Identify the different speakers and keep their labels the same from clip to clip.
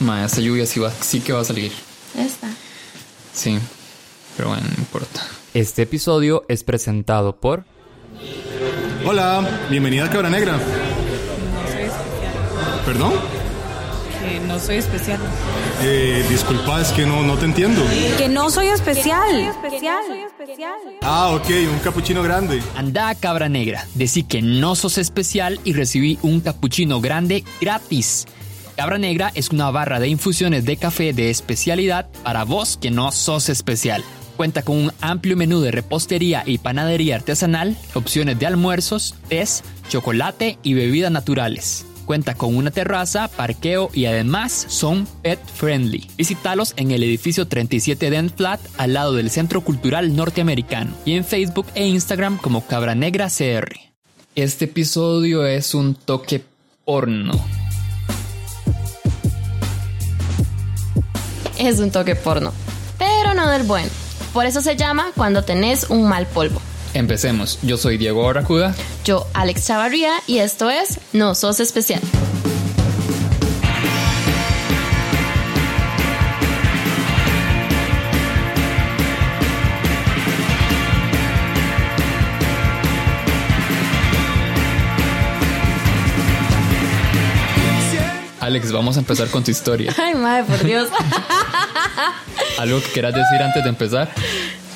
Speaker 1: Ma, esta lluvia sí, va, sí que va a salir.
Speaker 2: Esta.
Speaker 1: Sí, pero bueno, no importa.
Speaker 3: Este episodio es presentado por
Speaker 4: Hola, bienvenida a Cabra Negra.
Speaker 5: No soy especial.
Speaker 4: ¿Perdón?
Speaker 5: Que no soy especial.
Speaker 4: Eh, disculpa, es que no, no te entiendo.
Speaker 5: Que no soy especial.
Speaker 4: Ah, ok, un capuchino grande.
Speaker 3: Anda Cabra Negra. Decí que no sos especial y recibí un cappuccino grande gratis. Cabra Negra es una barra de infusiones de café de especialidad para vos que no sos especial. Cuenta con un amplio menú de repostería y panadería artesanal, opciones de almuerzos, tés, chocolate y bebidas naturales. Cuenta con una terraza, parqueo y además son pet friendly. Visítalos en el edificio 37 Dent Flat al lado del Centro Cultural Norteamericano y en Facebook e Instagram como Cabra Negra CR.
Speaker 1: Este episodio es un toque porno.
Speaker 2: Es un toque porno, pero no del bueno. Por eso se llama cuando tenés un mal polvo.
Speaker 1: Empecemos. Yo soy Diego Barracuda.
Speaker 2: Yo, Alex Chavarría, y esto es No Sos Especial.
Speaker 1: Alex, vamos a empezar con tu historia.
Speaker 2: Ay, madre, por Dios.
Speaker 1: ¿Algo que quieras decir antes de empezar?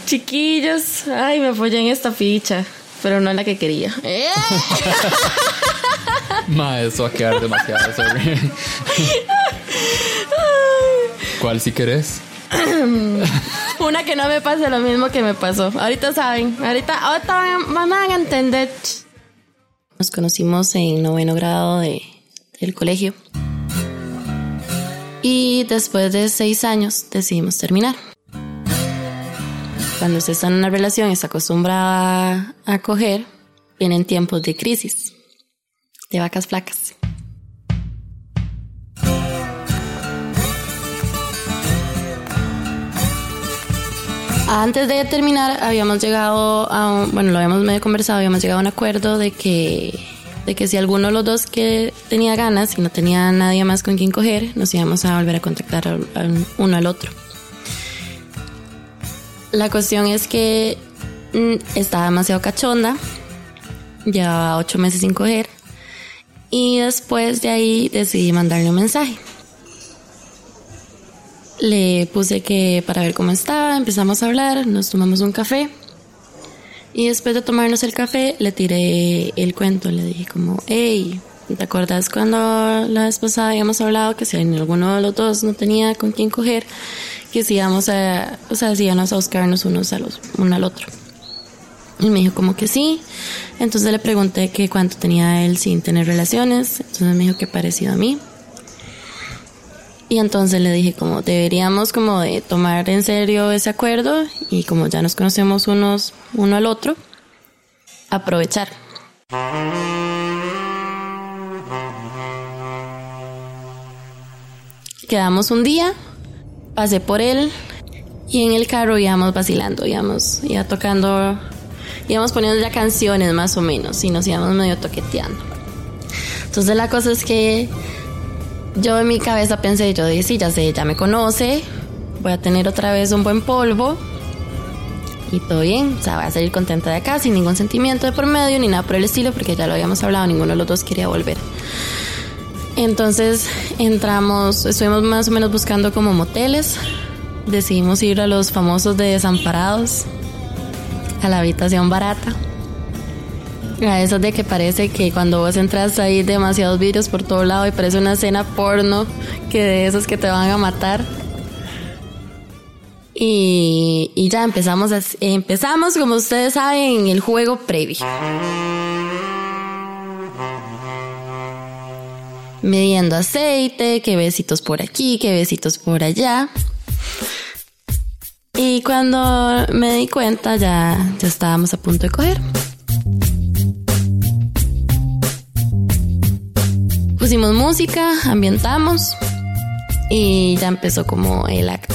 Speaker 2: Chiquillos, ay, me apoyé en esta ficha, pero no en la que quería. Eh.
Speaker 1: Ma, eso va a quedar demasiado sorry. ¿Cuál si querés?
Speaker 2: Una que no me pase lo mismo que me pasó. Ahorita saben, ahorita, ahorita van, van a entender. Nos conocimos en noveno grado de, del colegio. Y después de seis años decidimos terminar. Cuando usted está en una relación y está acostumbrada a coger, vienen tiempos de crisis, de vacas flacas. Antes de terminar, habíamos llegado a un, bueno, lo habíamos medio conversado, habíamos llegado a un acuerdo de que, de que si alguno de los dos que tenía ganas y no tenía nadie más con quien coger, nos íbamos a volver a contactar al- uno al otro. La cuestión es que mm, estaba demasiado cachonda, llevaba ocho meses sin coger, y después de ahí decidí mandarle un mensaje. Le puse que para ver cómo estaba, empezamos a hablar, nos tomamos un café. Y después de tomarnos el café, le tiré el cuento, le dije como, hey, ¿te acuerdas cuando la vez pasada habíamos hablado que si alguno de los dos no tenía con quién coger, que si íbamos a, o sea, si íbamos a buscarnos unos a los, uno al otro? Y me dijo como que sí. Entonces le pregunté que cuánto tenía él sin tener relaciones. Entonces me dijo que parecido a mí. Y entonces le dije como deberíamos como de tomar en serio ese acuerdo y como ya nos conocemos unos uno al otro, aprovechar. Quedamos un día, pasé por él y en el carro íbamos vacilando, íbamos ya tocando, íbamos poniendo ya canciones más o menos y nos íbamos medio toqueteando. Entonces la cosa es que yo en mi cabeza pensé, yo dije, sí, ya sé, ya me conoce, voy a tener otra vez un buen polvo y todo bien, o sea, voy a salir contenta de acá sin ningún sentimiento de por medio ni nada por el estilo porque ya lo habíamos hablado, ninguno de los dos quería volver. Entonces entramos, estuvimos más o menos buscando como moteles, decidimos ir a los famosos de desamparados, a la habitación barata. A esos de que parece que cuando vos entras hay demasiados vidrios por todo lado y parece una escena porno que de esos que te van a matar. Y, y ya empezamos, a- empezamos, como ustedes saben, el juego previo. Midiendo aceite, que besitos por aquí, que besitos por allá. Y cuando me di cuenta ya, ya estábamos a punto de coger. Pusimos música, ambientamos y ya empezó como el acto.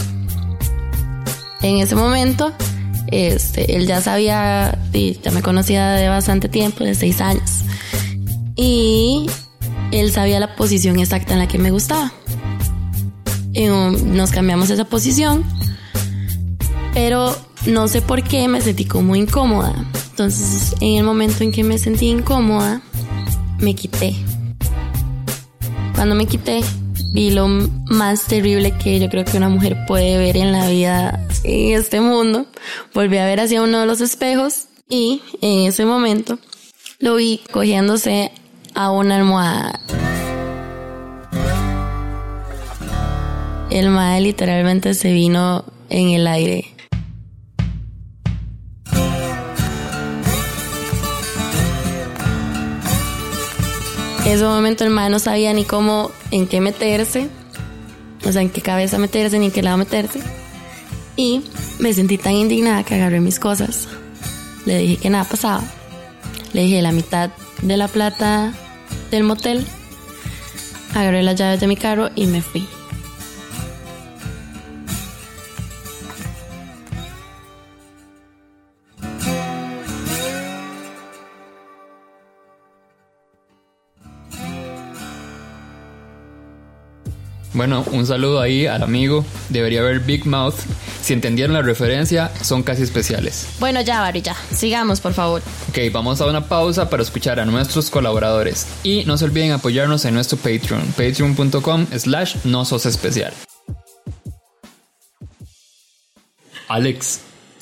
Speaker 2: En ese momento, este, él ya sabía, y ya me conocía de bastante tiempo, de seis años. Y él sabía la posición exacta en la que me gustaba. nos cambiamos esa posición, pero no sé por qué me sentí como incómoda. Entonces, en el momento en que me sentí incómoda, me quité. Cuando me quité, vi lo más terrible que yo creo que una mujer puede ver en la vida en este mundo. Volví a ver hacia uno de los espejos y en ese momento lo vi cogiéndose a una almohada. El mae literalmente se vino en el aire. En ese momento el mae no sabía ni cómo, en qué meterse, o sea, en qué cabeza meterse, ni en qué lado meterse. Y me sentí tan indignada que agarré mis cosas. Le dije que nada pasaba. Le dije la mitad de la plata del motel. Agarré las llaves de mi carro y me fui.
Speaker 1: Bueno, un saludo ahí al amigo. Debería haber Big Mouth. Si entendieron la referencia, son casi especiales.
Speaker 2: Bueno, ya, Barry, ya. Sigamos, por favor.
Speaker 1: Ok, vamos a una pausa para escuchar a nuestros colaboradores. Y no se olviden apoyarnos en nuestro Patreon, patreon.com slash no sos especial. Alex,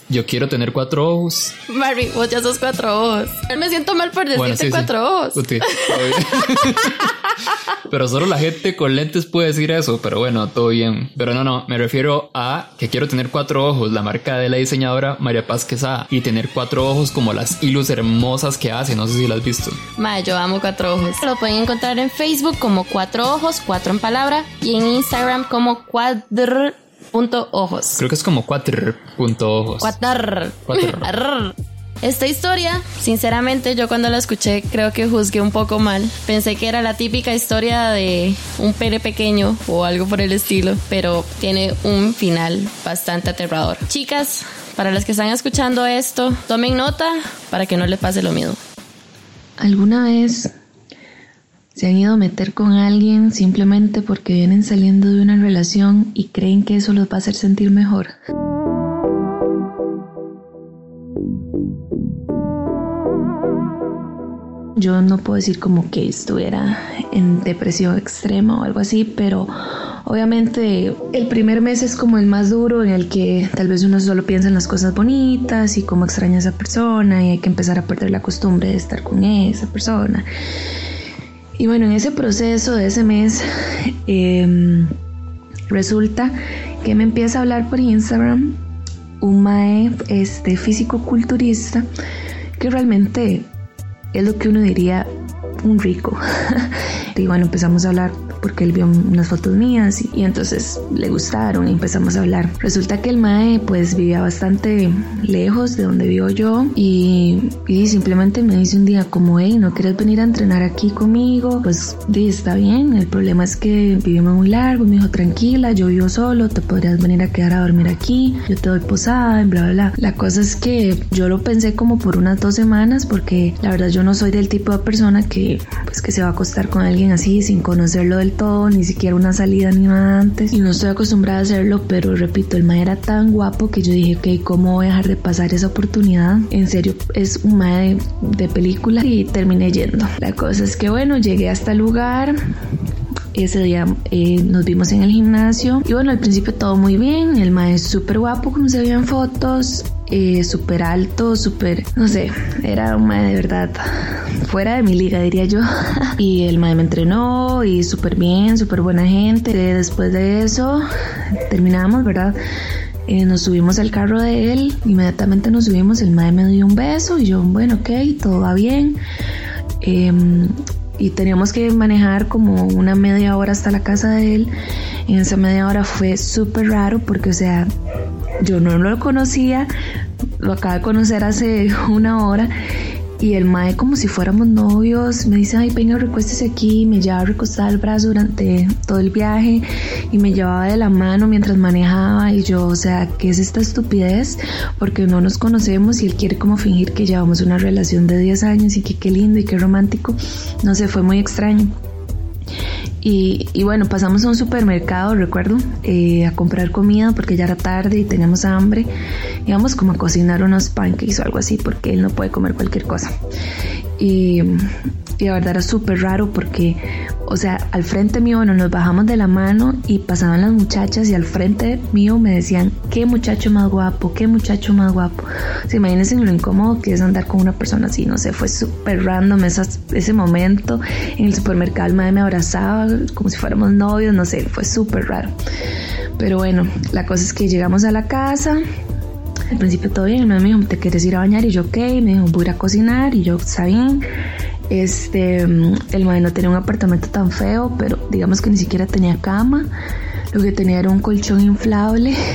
Speaker 1: yo quiero tener cuatro ojos.
Speaker 2: Barry, vos ya sos cuatro ojos. Me siento mal por decirte
Speaker 1: Bueno, sí, sí.
Speaker 2: cuatro ojos.
Speaker 1: Pero solo la gente con lentes puede decir eso, pero bueno, todo bien. Pero no, no, me refiero a que quiero tener cuatro ojos, la marca de la diseñadora María Paz Quesada, y tener cuatro ojos como las hilos hermosas que hace, no sé si las has visto.
Speaker 2: Mae, yo amo cuatro ojos. Lo pueden encontrar en Facebook como cuatro ojos, cuatro en palabra, y en Instagram como cuadr punto ojos.
Speaker 1: Creo que es como cuatro punto ojos.
Speaker 2: Cuatr.
Speaker 1: Cuatr.
Speaker 2: Esta historia, sinceramente, yo cuando la escuché creo que juzgué un poco mal. Pensé que era la típica historia de un pene pequeño o algo por el estilo, pero tiene un final bastante aterrador. Chicas, para las que están escuchando esto, tomen nota para que no les pase lo mismo.
Speaker 6: ¿Alguna vez se han ido a meter con alguien simplemente porque vienen saliendo de una relación y creen que eso los va a hacer sentir mejor? Yo no puedo decir como que estuviera en depresión extrema o algo así, pero obviamente el primer mes es como el más duro en el que tal vez uno solo piensa en las cosas bonitas y cómo extraña a esa persona y hay que empezar a perder la costumbre de estar con esa persona. Y bueno, en ese proceso de ese mes, eh, resulta que me empieza a hablar por Instagram un mae este, físico-culturista que realmente es lo que uno diría un rico. y bueno, empezamos a hablar porque él vio unas fotos mías y, y, entonces le gustaron y empezamos a hablar. Resulta que el mae pues vivía bastante lejos de donde vivo yo y, y simplemente me dice un día como, hey, ¿no quieres venir a entrenar aquí conmigo? Pues di, está bien, el problema es que vivimos muy largo, me dijo, tranquila, yo vivo solo, te podrías venir a quedar a dormir aquí, yo te doy posada, bla, bla, bla. La cosa es que yo lo pensé como por unas dos semanas porque la verdad yo no soy del tipo de persona que pues que se va a acostar con alguien así sin conocerlo del todo, ni siquiera una salida ni nada antes. Y no estoy acostumbrada a hacerlo, pero repito, el mae era tan guapo que yo dije, ok, ¿cómo voy a dejar de pasar esa oportunidad? En serio, es un mae de, de película y terminé yendo. La cosa es que bueno, llegué hasta el lugar, ese día eh, nos vimos en el gimnasio y bueno, al principio todo muy bien, el maestro súper guapo como se veía en fotos, eh, súper alto, súper, no sé, era un maestro de verdad fuera de mi liga diría yo y el maestro me entrenó y súper bien, súper buena gente. Después de eso terminamos, ¿verdad? Eh, nos subimos al carro de él, inmediatamente nos subimos, el maestro me dio un beso y yo, bueno, ok, todo va bien. Eh, y teníamos que manejar como una media hora hasta la casa de él. En esa media hora fue súper raro porque, o sea, yo no lo conocía, lo acabo de conocer hace una hora y el mae como si fuéramos novios me dice ay venga recuéstese aquí me llevaba recostada el brazo durante todo el viaje y me llevaba de la mano mientras manejaba y yo o sea qué es esta estupidez porque no nos conocemos y él quiere como fingir que llevamos una relación de 10 años y que qué lindo y qué romántico. No sé fue muy extraño Y, y, bueno, pasamos a un supermercado, recuerdo, eh, a comprar comida porque ya era tarde y teníamos hambre. Íbamos como a cocinar unos pancakes o algo así porque él no puede comer cualquier cosa. Y, y la verdad era súper raro porque, o sea, al frente mío, bueno, nos bajamos de la mano y pasaban las muchachas y al frente mío me decían, qué muchacho más guapo, qué muchacho más guapo. O sea, imagínense lo incómodo que es andar con una persona así, no sé, fue súper random ese momento. En el supermercado el madre me abrazaba como si fuéramos novios, no sé, fue súper raro. Pero bueno, la cosa es que llegamos a la casa, al principio todo bien, el me dijo, ¿te quieres ir a bañar? Y yo, ok, me dijo, voy a ir a cocinar, y yo, está bien. Este, el madre no tenía un apartamento tan feo, pero digamos que ni siquiera tenía cama. Lo que tenía era un colchón inflable.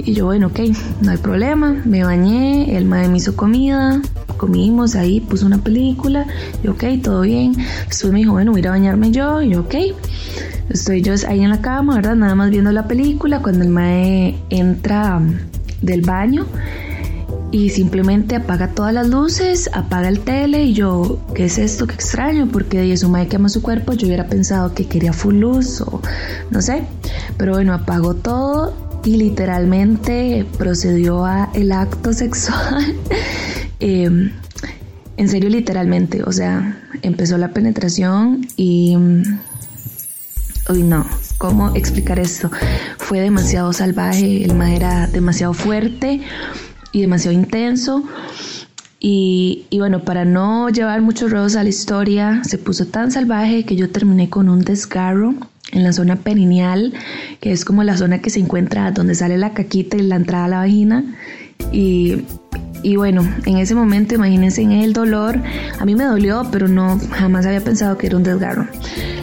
Speaker 6: Y yo, bueno, ok, no hay problema. Me bañé, el madre me hizo comida, comimos ahí, puso una película. Y ok, todo bien. Después me dijo, voy a bañarme yo. Y yo, ok. Estoy yo ahí en la cama, ¿verdad? Nada más viendo la película. Cuando el mae entra del baño, y simplemente apaga todas las luces, apaga el tele y yo, ¿qué es esto? Qué extraño, porque de eso que ama su cuerpo, yo hubiera pensado que quería full luz o no sé, pero bueno, apagó todo y literalmente procedió a el acto sexual. Em, en serio, literalmente, o sea, empezó la penetración y... Uy, no, ¿cómo explicar esto? Fue demasiado salvaje, el ma era demasiado fuerte y demasiado intenso. Y, y, bueno, para no llevar muchos rodos a la historia, se puso tan salvaje que yo terminé con un desgarro en la zona perineal, que es como la zona que se encuentra donde sale la caquita y la entrada a la vagina. Y, y bueno, en ese momento imagínense en el dolor, a mí me dolió, pero no, jamás había pensado que era un desgarro.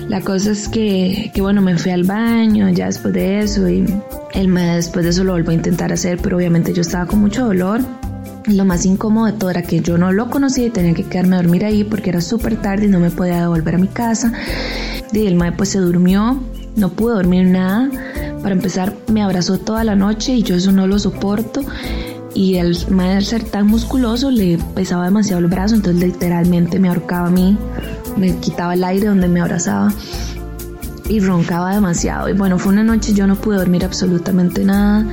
Speaker 6: La cosa es que, que bueno, me fui al baño ya después de eso y él me, después de eso lo volvió a intentar hacer, pero obviamente yo estaba con mucho dolor. Lo más incómodo de todo era que yo no lo conocía y tenía que quedarme a dormir ahí porque era súper tarde y no me podía devolver a mi casa. Y el mae pues se durmió, no pude dormir nada. Para empezar, me abrazó toda la noche y yo eso no lo soporto. Y el al ser tan musculoso le pesaba demasiado el brazo, entonces literalmente me ahorcaba a mí, me quitaba el aire donde me abrazaba y roncaba demasiado. Y bueno, fue una noche yo no pude dormir absolutamente nada.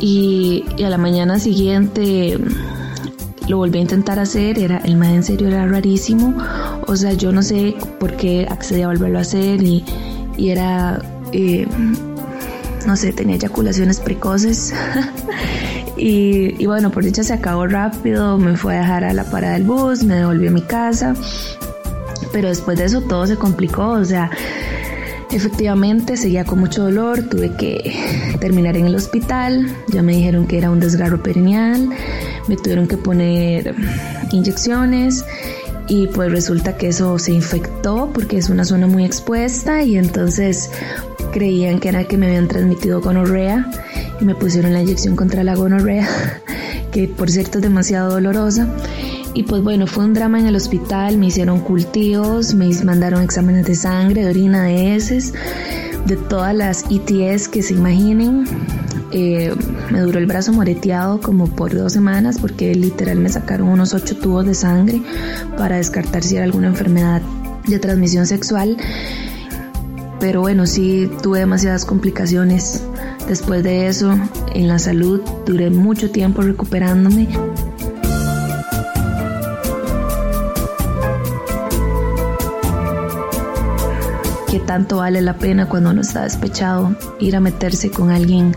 Speaker 6: Y, a la mañana siguiente lo volví a intentar hacer, era el más en serio era rarísimo, o sea, yo no sé por qué accedí a volverlo a hacer y, era, eh, no sé, tenía eyaculaciones precoces. y, bueno, por dicha se acabó rápido, me fue a dejar a la parada del bus, me devolví a mi casa, pero después de eso todo se complicó, o sea, Efectivamente, seguía con mucho dolor, tuve que terminar en el hospital, ya me dijeron que era un desgarro perineal, me tuvieron que poner inyecciones y pues resulta que eso se infectó porque es una zona muy expuesta y entonces creían que era que me habían transmitido gonorrea y me pusieron la inyección contra la gonorrea, que por cierto es demasiado dolorosa. Y pues bueno, fue un drama en el hospital, me hicieron cultivos, me mandaron exámenes de sangre, de orina, de heces, de todas las ITS que se imaginen. Eh, me duró el brazo moreteado como por dos semanas porque literal me sacaron unos ocho tubos de sangre para descartar si era alguna enfermedad de transmisión sexual. Pero bueno, sí tuve demasiadas complicaciones. Después de eso, en la salud, duré mucho tiempo recuperándome. tanto vale la pena cuando uno está despechado ir a meterse con alguien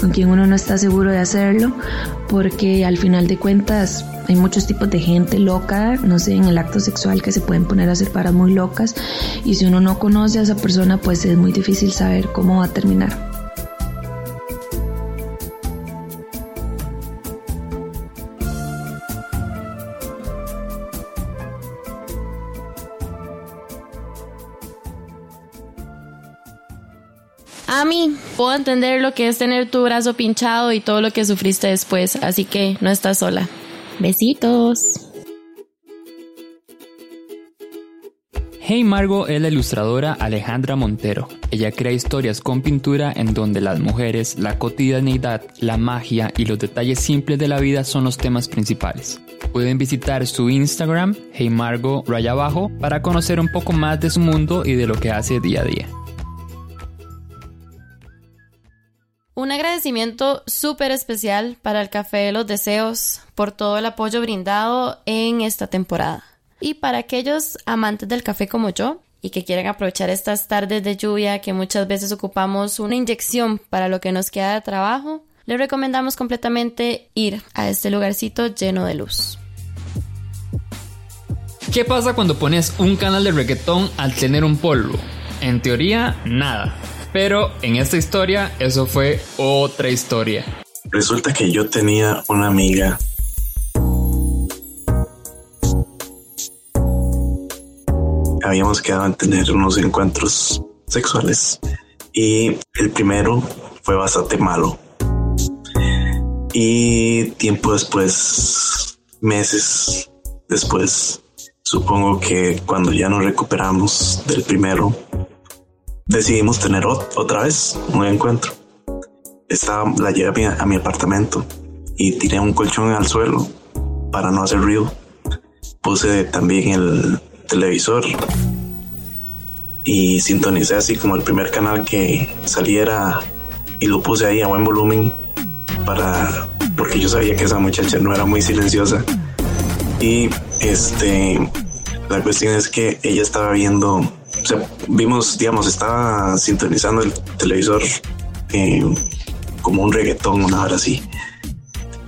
Speaker 6: con quien uno no está seguro de hacerlo, porque al final de cuentas hay muchos tipos de gente loca, no sé, en el acto sexual que se pueden poner a hacer paras muy locas y si uno no conoce a esa persona pues es muy difícil saber cómo va a terminar.
Speaker 2: A mí puedo entender lo que es tener tu brazo pinchado y todo lo que sufriste después, así que no estás sola. Besitos.
Speaker 3: Hey Margo es la ilustradora Alejandra Montero. Ella crea historias con pintura en donde las mujeres, la cotidianidad, la magia y los detalles simples de la vida son los temas principales. Pueden visitar su Instagram, heymargo raya abajo, para conocer un poco más de su mundo y de lo que hace día a día.
Speaker 2: Un agradecimiento súper especial para el Café de los Deseos por todo el apoyo brindado en esta temporada. Y para aquellos amantes del café como yo y que quieren aprovechar estas tardes de lluvia que muchas veces ocupamos una inyección para lo que nos queda de trabajo, les recomendamos completamente ir a este lugarcito lleno de luz.
Speaker 1: ¿Qué pasa cuando pones un canal de reggaetón al tener un polvo? En teoría, nada. Pero en esta historia, eso fue otra historia.
Speaker 7: Resulta que yo tenía una amiga. Habíamos quedado en tener unos encuentros sexuales y el primero fue bastante malo. Y tiempo después, meses después, supongo que cuando ya nos recuperamos del primero, decidimos tener otra vez un encuentro. Estaba, la llevé a mi, apartamento y tiré un colchón al suelo para no hacer ruido. Puse también el televisor y sintonicé así como el primer canal que saliera y lo puse ahí a buen volumen para porque yo sabía que esa muchacha no era muy silenciosa y este la cuestión es que ella estaba viendo o sea, vimos, digamos, estaba sintonizando el televisor eh, como un reggaetón, una hora así.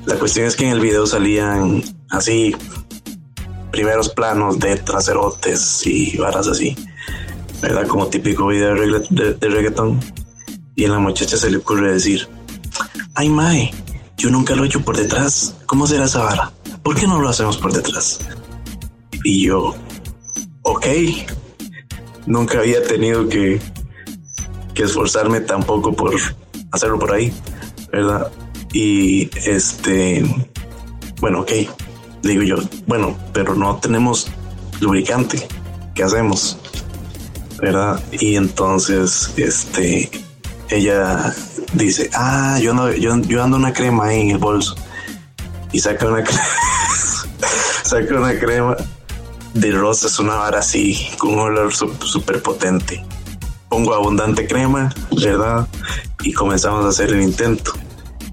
Speaker 7: La cuestión es que en el video salían así primeros planos de traserotes y varas así, ¿verdad? Como típico video de, reggaetón. Y a la muchacha se le ocurre decir, ay mae, yo nunca lo he hecho por detrás. ¿Cómo será esa vara? ¿Por qué no lo hacemos por detrás? Y yo, ok, nunca había tenido que, que esforzarme tampoco por hacerlo por ahí, ¿verdad? Y este, bueno, ok, digo yo, bueno, pero no tenemos lubricante, ¿qué hacemos? ¿Verdad? Y entonces, este, ella dice, ah, yo, no, yo, yo ando una crema ahí en el bolso. Y saca una crema, saca una crema de rosa es una vara así, con un olor súper potente. Pongo abundante crema, ¿verdad? Y comenzamos a hacer el intento.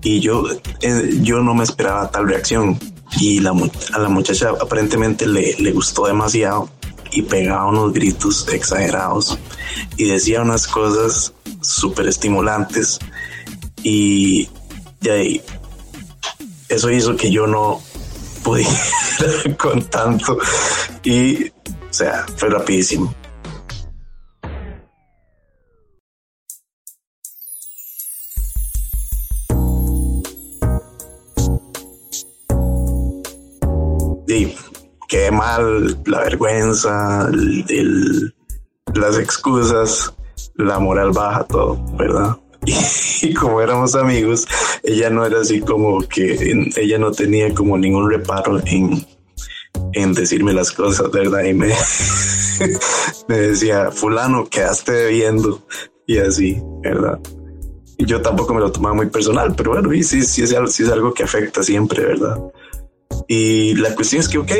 Speaker 7: Y yo, eh, yo no me esperaba tal reacción. Y la, a la muchacha aparentemente le, le gustó demasiado y pegaba unos gritos exagerados y decía unas cosas súper estimulantes. Y, y ahí, eso hizo que yo no pudiera con tanto y, o sea, fue rapidísimo. Y qué mal, la vergüenza, las excusas, la moral baja, todo, ¿verdad? Y, como éramos amigos, ella no era así como que ella no tenía como ningún reparo en, en decirme las cosas, ¿verdad? Y me, me decía, fulano, quedaste viendo y así, ¿verdad? Y yo tampoco me lo tomaba muy personal, pero bueno, y sí, sí, es sí es algo que afecta siempre, ¿verdad? Y la cuestión es que, ok,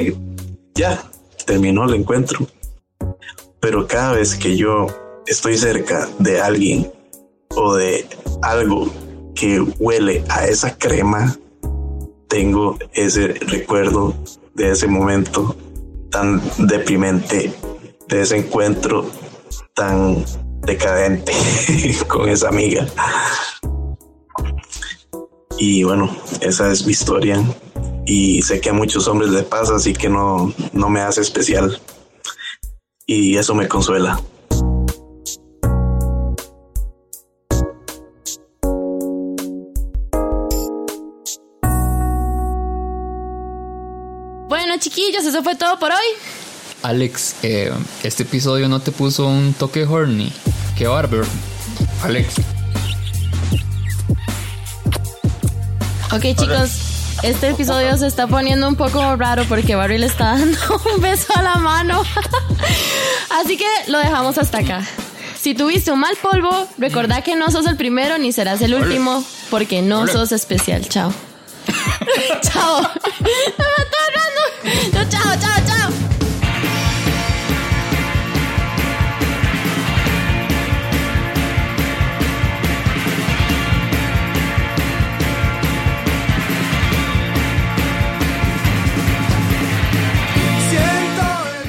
Speaker 7: ya, terminó el encuentro. Pero cada vez que yo estoy cerca de alguien o de algo que huele a esa crema, tengo ese recuerdo de ese momento tan deprimente, de ese encuentro tan decadente con esa amiga. Y bueno, esa es mi historia. Y sé que a muchos hombres les pasa, así que no, no me hace especial. Y eso me consuela.
Speaker 2: Chiquillos, eso fue todo por hoy.
Speaker 1: Alex, eh, este episodio no te puso un toque horny. Qué bárbaro. Alex.
Speaker 2: Ok, chicos. Este episodio se está poniendo un poco raro porque Barry le está dando un beso a la mano. Así que lo dejamos hasta acá. Si tuviste un mal polvo, recordá que no sos el primero ni serás el último porque no sos especial. Chao. Chao. Chao, chao, chao.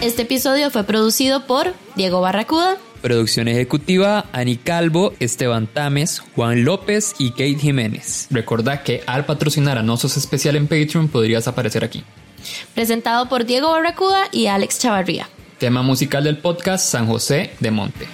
Speaker 2: Este episodio fue producido por Diego Barracuda,
Speaker 3: Producción ejecutiva, Ani Calvo, Esteban Tames, Juan López y Kate Jiménez.
Speaker 1: Recordá que al patrocinar a Nosos Especial en Patreon podrías aparecer aquí
Speaker 2: presentado por Diego Barracuda y Alex Chavarría.
Speaker 1: Tema musical del podcast San José de Monte.